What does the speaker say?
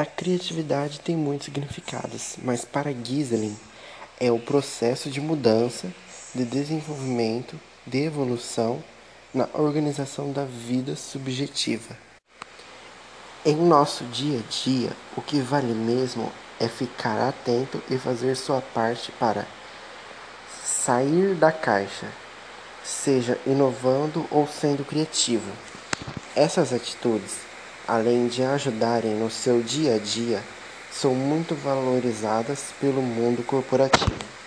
A criatividade tem muitos significados, mas para Giselin é o processo de mudança, de desenvolvimento, de evolução na organização da vida subjetiva. Em nosso dia a dia, o que vale mesmo é ficar atento e fazer sua parte para sair da caixa, seja inovando ou sendo criativo. Essas atitudes além de ajudarem no seu dia a dia, são muito valorizadas pelo mundo corporativo.